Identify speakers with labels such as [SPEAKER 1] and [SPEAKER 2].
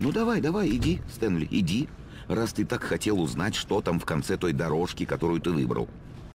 [SPEAKER 1] Ну давай, давай, иди, Стэнли, иди. Раз ты так хотел узнать, что там в конце той дорожки, которую ты выбрал.